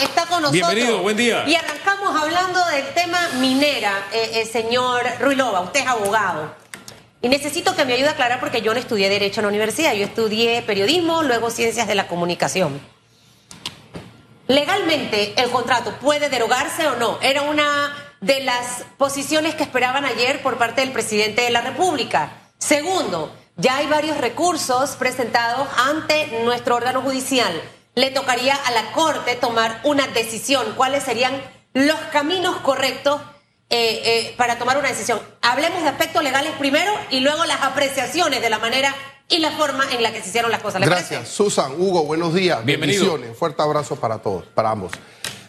está con nosotros. Bienvenido, buen día. Y arrancamos hablando del tema minera, eh, eh, señor Ruilova, usted es abogado. Y necesito que me ayude a aclarar porque yo no estudié Derecho en la universidad, yo estudié periodismo, luego Ciencias de la Comunicación. Legalmente, ¿el contrato puede derogarse o no? Era una de las posiciones que esperaban ayer por parte del presidente de la República. Segundo, ya hay varios recursos presentados ante nuestro órgano judicial. Le tocaría a la Corte tomar una decisión. ¿Cuáles serían los caminos correctos eh, eh, para tomar una decisión? Hablemos de aspectos legales primero y luego las apreciaciones de la manera y la forma en la que se hicieron las cosas. ¿Le Gracias, parece? Susan, Hugo, buenos días. Bienvenido. Bendiciones. Fuerte abrazo para todos, para ambos.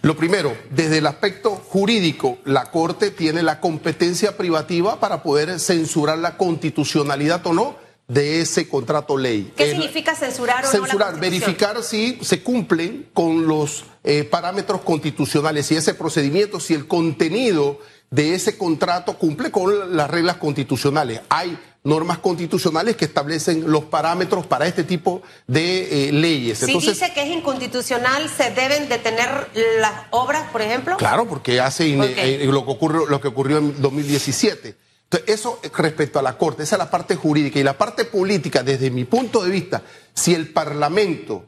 Lo primero, desde el aspecto jurídico, la Corte tiene la competencia privativa para poder censurar la constitucionalidad o no de ese contrato ley. ¿Qué El- significa censurar o no la Censurar, Constitución? verificar si se cumplen con los eh, parámetros constitucionales, si ese procedimiento, si el contenido de ese contrato cumple con las reglas constitucionales. Hay normas constitucionales que establecen los parámetros para este tipo de eh, leyes. Si dice que es inconstitucional, ¿se deben detener las obras, por ejemplo? Claro, porque hace eh, lo, que lo que ocurrió en 2017. Entonces, eso respecto a la Corte, esa es la parte jurídica. Y la parte política, desde mi punto de vista, si el Parlamento,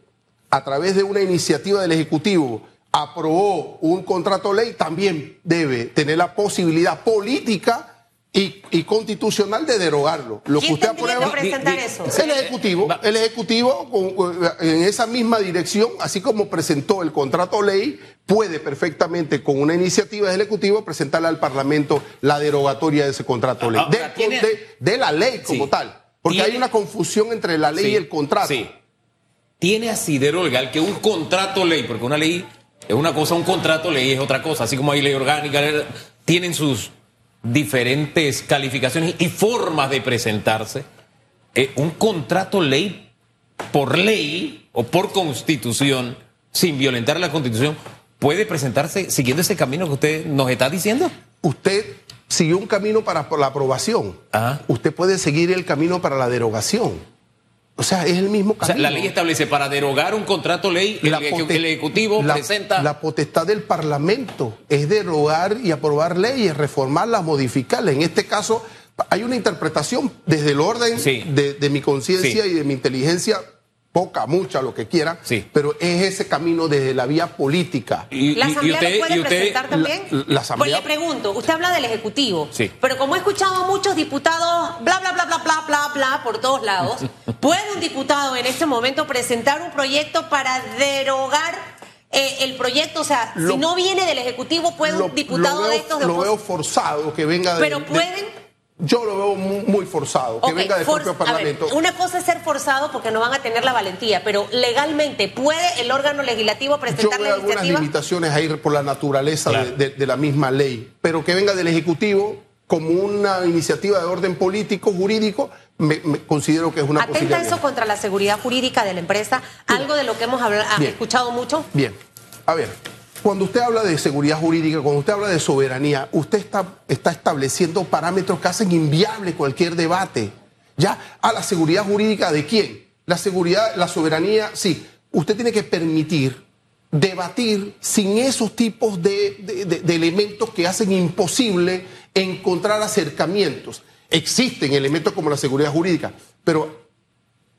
a través de una iniciativa del Ejecutivo, aprobó un contrato ley, también debe tener la posibilidad política y, y constitucional de derogarlo. Lo que ¿Quién usted aprueba. que presentar di- eso? El Ejecutivo, el Ejecutivo con- en esa misma dirección, así como presentó el contrato ley, puede perfectamente con una iniciativa del Ejecutivo presentarle al Parlamento la derogatoria de ese contrato ley, de, tiene- de- de la ley como Sí. tal, porque Tiene- hay una confusión entre la ley Sí, y el contrato. sí. Tiene asidero legal que un contrato ley, porque una ley es una cosa, un contrato ley es otra cosa, así como hay ley orgánica, tienen sus diferentes calificaciones y formas de presentarse. Eh, un contrato ley por ley o por constitución, sin violentar la constitución, puede presentarse siguiendo ese camino que usted nos está diciendo. Usted siguió un camino para la aprobación. Ajá. Usted puede seguir el camino para la derogación. O sea, es el mismo O camino. sea, la ley establece para derogar un contrato ley, el, La el Ejecutivo la- presenta... La potestad del Parlamento es derogar y aprobar leyes, reformarlas, modificarlas. En este caso, hay una interpretación desde el orden Sí. de, de mi conciencia Sí. y de mi inteligencia, poca, mucha, lo que quieran, Sí. pero es ese camino desde la vía política. Y- ¿La y- y Asamblea usted- lo puede y usted- presentar también? la- la Asamblea- Pues le pregunto, usted habla del Ejecutivo, Sí. pero como he escuchado a muchos diputados, bla, bla, bla, bla, bla, bla, bla, por todos lados, ¿puede un diputado en este momento presentar un proyecto para derogar eh, el proyecto? O sea, Lo- si no viene del Ejecutivo, ¿puede Lo- un diputado veo, de estos de Lo veo forzado que venga de. Pero de- pueden... yo lo veo muy, muy forzado, que venga del propio ver, Parlamento. una cosa es ser forzado porque no van a tener la valentía, pero legalmente, ¿puede el órgano legislativo Yo presentar veo la algunas iniciativa? limitaciones a ir por la naturaleza Claro. de, de- de la misma ley, pero que venga del Ejecutivo como una iniciativa de orden político, jurídico, me, me considero que es una ¿Atenta eso contra la seguridad jurídica de la empresa? Algo de lo que hemos Bien. escuchado mucho. Bien, a ver, cuando usted habla de seguridad jurídica, cuando usted habla de soberanía, usted está, está estableciendo parámetros que hacen inviable cualquier debate. ¿Ya? ¿A la seguridad jurídica de quién? La seguridad, la soberanía, sí. Usted tiene que permitir debatir sin esos tipos de, de- de- de elementos que hacen imposible encontrar acercamientos. Existen elementos como la seguridad jurídica, pero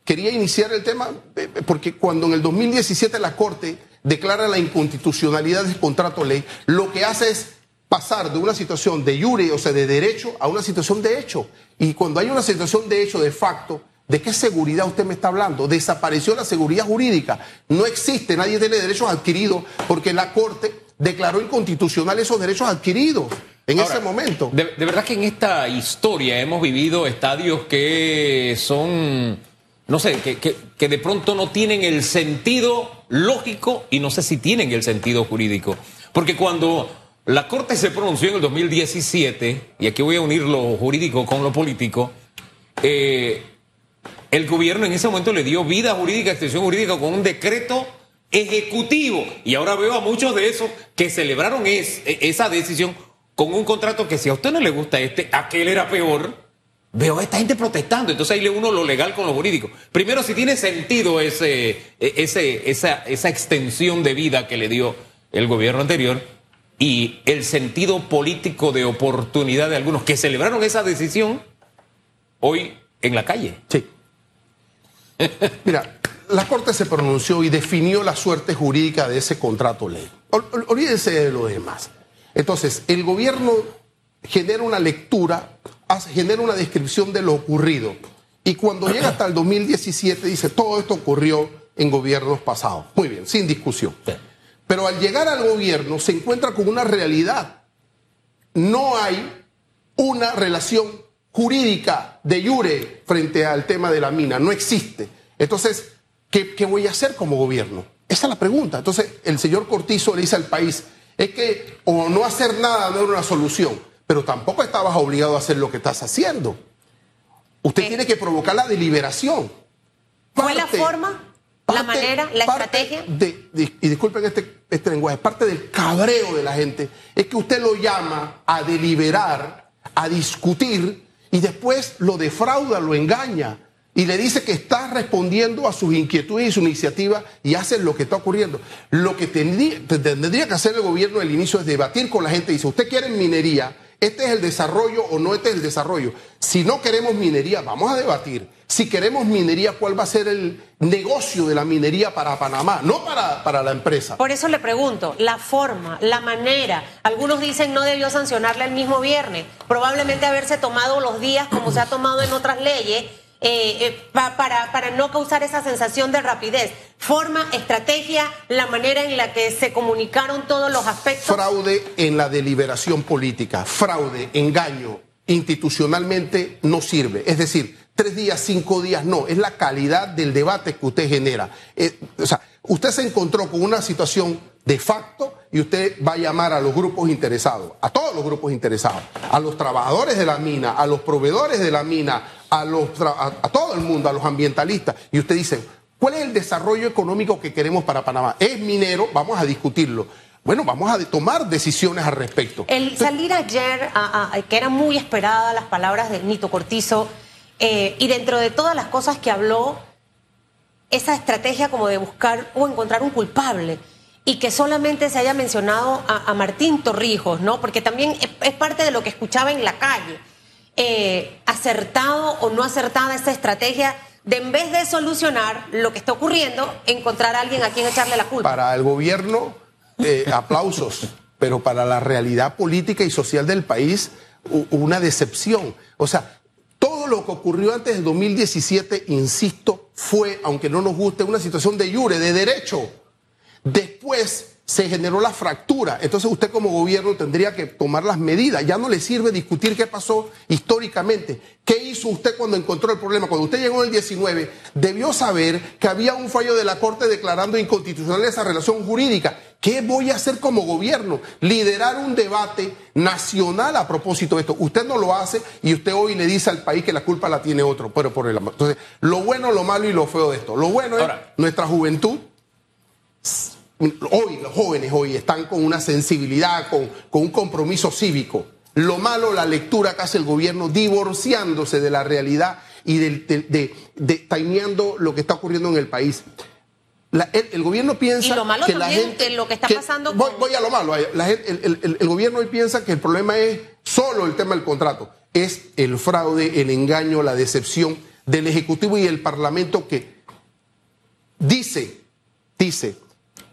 quería iniciar el tema eh, porque cuando en el 2017 la Corte declara la inconstitucionalidad del contrato ley, lo que hace es pasar de una situación de jure, o sea, de derecho, a una situación de hecho. Y cuando hay una situación de hecho de facto, ¿de qué seguridad usted me está hablando? Desapareció la seguridad jurídica. No existe, nadie tiene derechos adquiridos porque la Corte declaró inconstitucional esos derechos adquiridos en Ahora, ese momento. De, de verdad que en esta historia hemos vivido estadios que son, no sé, que, que- de pronto no tienen el sentido lógico y no sé si tienen el sentido jurídico. Porque cuando la Corte se pronunció en el 2017, y aquí voy a unir lo jurídico con lo político, eh, el gobierno en ese momento le dio vida jurídica, extensión jurídica con un decreto ejecutivo. Y ahora veo a muchos de esos que celebraron e- esa decisión con un contrato que si a usted no le gusta este, aquel era peor. Veo a esta gente protestando, entonces ahí le uno lo legal con lo jurídico. Primero, si tiene sentido ese, e- ese, esa, esa extensión de vida que le dio el gobierno anterior y el sentido político de oportunidad de algunos que celebraron esa decisión hoy en la calle. Sí. Mira, la Corte se pronunció y definió la suerte jurídica de ese contrato ley. olvídense de lo demás. Entonces, el gobierno genera una lectura, genera una descripción de lo ocurrido. Y cuando llega hasta el 2017 dice, todo esto ocurrió en gobiernos pasados. Muy bien, sin discusión. Pero al llegar al gobierno se encuentra con una realidad. No hay una relación jurídica de jure frente al tema de la mina. No existe. Entonces, ¿qué, ¿qué, voy a hacer como gobierno? Esa es la pregunta. Entonces, el señor Cortizo le dice al país, es que o no hacer nada no era una solución, pero tampoco estabas obligado a hacer lo que estás haciendo. Usted tiene que provocar la deliberación. ¿Cuál es la forma? ¿La manera? ¿La estrategia? y disculpen este, este lenguaje, parte del cabreo de la gente es que usted lo llama a deliberar, a discutir y después lo defrauda, lo engaña y le dice que está respondiendo a sus inquietudes y su iniciativa y hace lo que está ocurriendo. Lo que tendría, tendría que hacer el gobierno al inicio es debatir con la gente. Dice, ¿usted quiere minería? ¿Este es el desarrollo o no este es el desarrollo? Si no queremos minería, vamos a debatir. Si queremos minería, ¿cuál va a ser el negocio de la minería para Panamá? No para, para la empresa. Por eso le pregunto, la forma, la manera. Algunos dicen no debió sancionarle el mismo viernes. Probablemente haberse tomado los días como se ha tomado en otras leyes eh, eh para, para no causar esa sensación de rapidez. Forma, estrategia, la manera en la que se comunicaron todos los aspectos. Fraude en la deliberación política, fraude, engaño, institucionalmente no sirve. Es decir, tres días, cinco días, no, es la calidad del debate que usted genera. Eh, o sea, usted se encontró con una situación de facto y usted va a llamar a los grupos interesados, a todos los grupos interesados, a los trabajadores de la mina, a los proveedores de la mina, a, los a, todo el mundo, a los ambientalistas, y usted dice, ¿cuál es el desarrollo económico que queremos para Panamá? ¿Es minero? Vamos a discutirlo. Bueno, vamos a tomar decisiones al respecto. El salir ayer, que eran muy esperadas las palabras de Nito Cortizo, eh, y dentro de todas las cosas que habló, esa estrategia como de buscar o encontrar un culpable y que solamente se haya mencionado a, Martín Torrijos, ¿no? Porque también es, parte de lo que escuchaba en la calle. Eh, acertado o no acertada esta estrategia de en vez de solucionar lo que está ocurriendo, encontrar a alguien a quien echarle la culpa. Para el gobierno, eh, aplausos, pero para la realidad política y social del país, una decepción. O sea, todo lo que ocurrió antes del 2017, insisto, fue, aunque no nos guste, una situación de jure, de derecho. Después se generó la fractura. Entonces usted como gobierno tendría que tomar las medidas. Ya no le sirve discutir qué pasó históricamente. ¿Qué hizo usted cuando encontró el problema? Cuando usted llegó en el 19, debió saber que había un fallo de la Corte declarando inconstitucional esa relación jurídica. ¿Qué voy a hacer como gobierno? Liderar un debate nacional a propósito de esto. Usted no lo hace y usted hoy le dice al país que la culpa la tiene otro. Pero por el Entonces, lo bueno, lo malo y lo feo de esto. Lo bueno es nuestra juventud hoy los jóvenes hoy están con una sensibilidad, con, con, un compromiso cívico. Lo malo, la lectura que hace el gobierno, divorciándose de la realidad y de, de, lo que está ocurriendo en el país. el, gobierno piensa y lo malo que la gente lo que está pasando voy, a lo malo el, el, gobierno hoy piensa que el problema es solo el tema del contrato es el fraude el engaño la decepción del ejecutivo y el parlamento que dice dice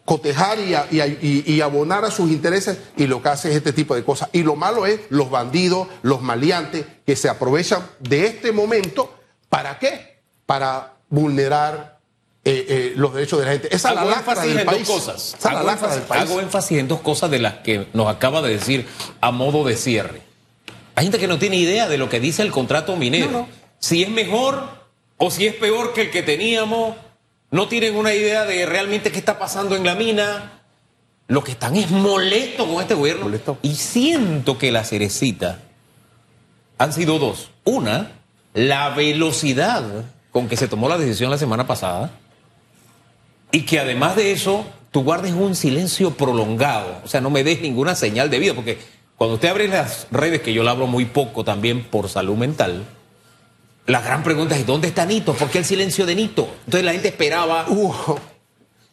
cotejar y, abonar a sus intereses y lo que hace es este tipo de cosas. Y lo malo es los bandidos, los maleantes que se aprovechan de este momento. ¿Para qué? Para vulnerar eh, eh, los derechos de la gente. Esa hago énfasis en dos cosas. hago, énfasis, en dos cosas de las que nos acaba de decir a modo de cierre. Hay gente que no tiene idea de lo que dice el contrato minero. Si es mejor o si es peor que el que teníamos no tienen una idea de realmente qué está pasando en la mina. Lo que están es molesto con este gobierno. Y siento que la cerecita han sido dos. Una, la velocidad con que se tomó la decisión la semana pasada. Y que además de eso, tú guardes un silencio prolongado. O sea, no me des ninguna señal de vida. Porque cuando usted abre las redes, que yo la abro muy poco también por salud mental, la gran pregunta es, ¿dónde está Nito? ¿Por qué el silencio de Nito? Entonces la gente esperaba...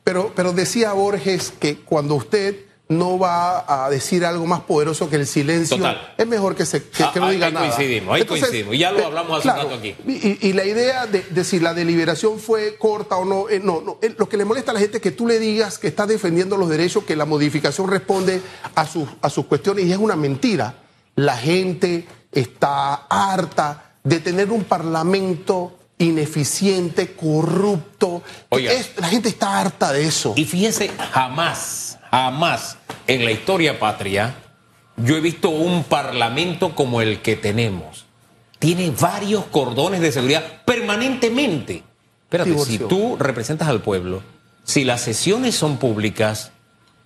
pero, pero decía Borges que cuando usted no va a decir algo más poderoso que el silencio. Total. Es mejor que, se, que, que no Ah, diga ahí nada. coincidimos, ahí coincidimos. Y ya lo hablamos hace un rato aquí. Y, y la idea de, de si la deliberación fue corta o no, eh, no, no. eh, lo que le molesta a la gente es que tú le digas que estás defendiendo los derechos, que la modificación responde a sus, a sus cuestiones y es una mentira. La gente está harta de tener un parlamento ineficiente, corrupto. Oiga. Es- la gente está harta de eso. Y fíjese, jamás, jamás en la historia patria yo he visto un parlamento como el que tenemos. Tiene varios cordones de seguridad permanentemente. Espérate, Divorcio. si tú representas al pueblo, si las sesiones son públicas,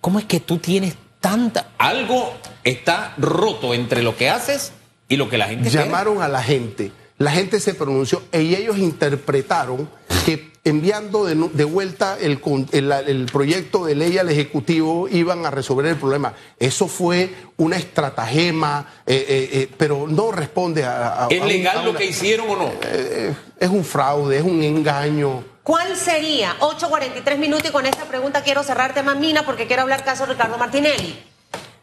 ¿cómo es que tú tienes tanta... Algo está roto entre lo que haces y lo que la gente? Llamaron a la gente, la gente se pronunció y ellos interpretaron que enviando de, de vuelta el, con- el- el proyecto de ley al Ejecutivo iban a resolver el problema. Eso fue una estratagema, eh, eh, eh, pero no responde a... a- ¿Es a un- legal a lo una- que hicieron o no? eh, es un fraude, es un engaño. ¿Cuál sería? 8.43 minutos y con esta pregunta quiero cerrar tema Mina porque quiero hablar caso Ricardo Martinelli.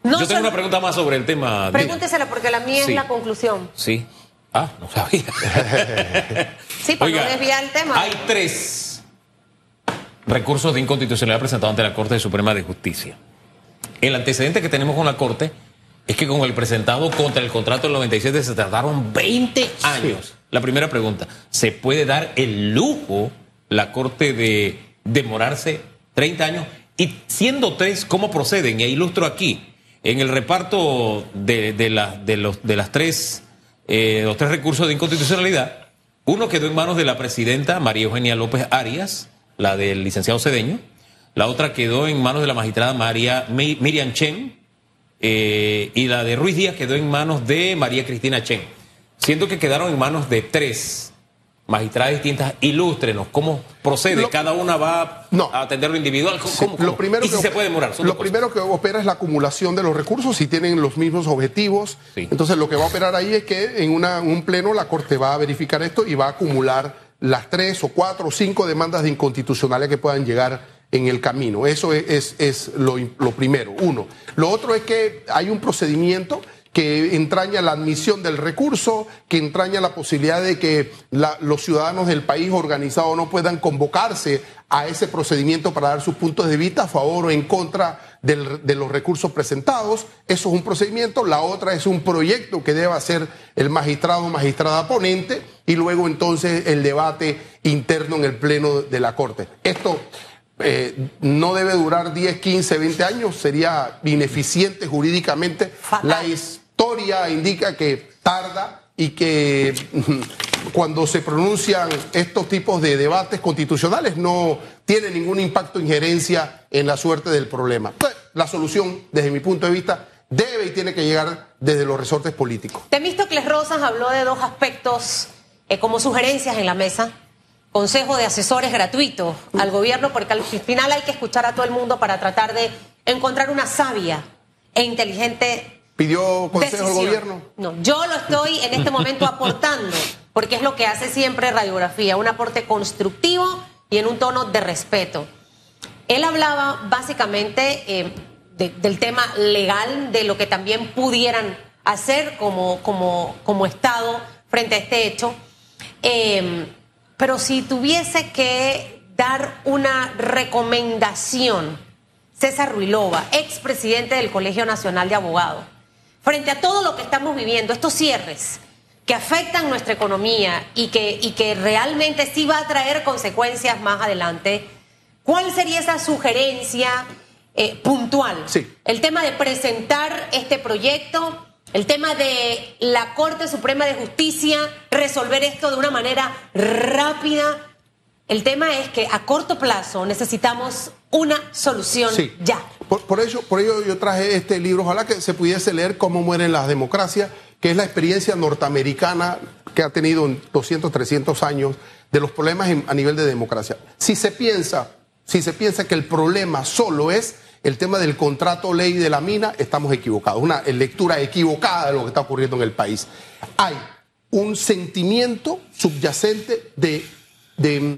No Yo tengo una pregunta más sobre el tema. Pregúntesela porque la mía Sí. es la conclusión. Sí. Ah, no sabía. Sí, para no desviar el tema. Hay tres recursos de inconstitucionalidad presentados ante la Corte Suprema de Justicia. El antecedente que tenemos con la Corte es que con el presentado contra el contrato del 97 se tardaron 20 años. La primera pregunta, ¿se puede dar el lujo la Corte de demorarse 30 años? Y siendo tres, ¿cómo proceden? Y ilustro aquí. En el reparto de, de los, de las tres, eh, los tres recursos de inconstitucionalidad, uno quedó en manos de la presidenta María Eugenia López Arias, la del licenciado Cedeño. La otra quedó en manos de la magistrada María Mi- Miriam Chen. eh, y la de Ruiz Díaz quedó en manos de María Cristina Chen. Siento que quedaron en manos de tres magistradas distintas. Ilústrenos cómo procede. Lo- Cada una va No. a atenderlo individual. ¿Cómo, Sí, cómo- Lo primero y si que se puede demorar. Lo primero que opera es la acumulación de los recursos, si tienen los mismos objetivos. Sí. Entonces lo que va a operar ahí es que en una- un pleno la Corte va a verificar esto y va a acumular las tres o cuatro o cinco demandas de inconstitucionalidad que puedan llegar en el camino. Eso es, es- es lo, lo primero, uno. Lo otro es que hay un procedimiento que entraña la admisión del recurso, que entraña la posibilidad de que la- los ciudadanos del país organizado no puedan convocarse a ese procedimiento para dar sus puntos de vista a favor o en contra del- de los recursos presentados. Eso es un procedimiento. La otra es un proyecto que debe hacer el magistrado o magistrada ponente y luego entonces el debate interno en el Pleno de la Corte. Esto eh, no debe durar 10, 15, 20 años, sería ineficiente jurídicamente. Fatal. La historia indica que tarda y que cuando se pronuncian estos tipos de debates constitucionales no tiene ningún impacto, injerencia en la suerte del problema. La solución, desde mi punto de vista, debe y tiene que llegar desde los resortes políticos. Temístocles Rosas habló de dos aspectos eh, como sugerencias en la mesa. Consejo de asesores gratuito al gobierno, porque al final hay que escuchar a todo el mundo para tratar de encontrar una sabia e inteligente ¿Pidió consejo al gobierno? No, yo lo estoy en este momento aportando, porque es lo que hace siempre radiografía, un aporte constructivo y en un tono de respeto. Él hablaba básicamente eh, de- del tema legal, de lo que también pudieran hacer como, como, como Estado frente a este hecho. Eh, pero si tuviese que dar una recomendación, César Ruilova, expresidente del Colegio Nacional de Abogados, frente a todo lo que estamos viviendo, estos cierres que afectan nuestra economía y que, y que realmente sí va a traer consecuencias más adelante, ¿cuál sería esa sugerencia eh, puntual? Sí. El tema de presentar este proyecto, el tema de la Corte Suprema de Justicia, resolver esto de una manera rápida. El tema es que a corto plazo necesitamos una solución Sí. ya. Por, por ello, por ello yo traje este libro, ojalá que se pudiese leer Cómo mueren las democracias, que es la experiencia norteamericana que ha tenido en 200, 300 años de los problemas en- a nivel de democracia. Si se piensa, si se piensa que el problema solo es el tema del contrato ley de la mina, estamos equivocados. Una lectura equivocada de lo que está ocurriendo en el país. Hay un sentimiento subyacente de, de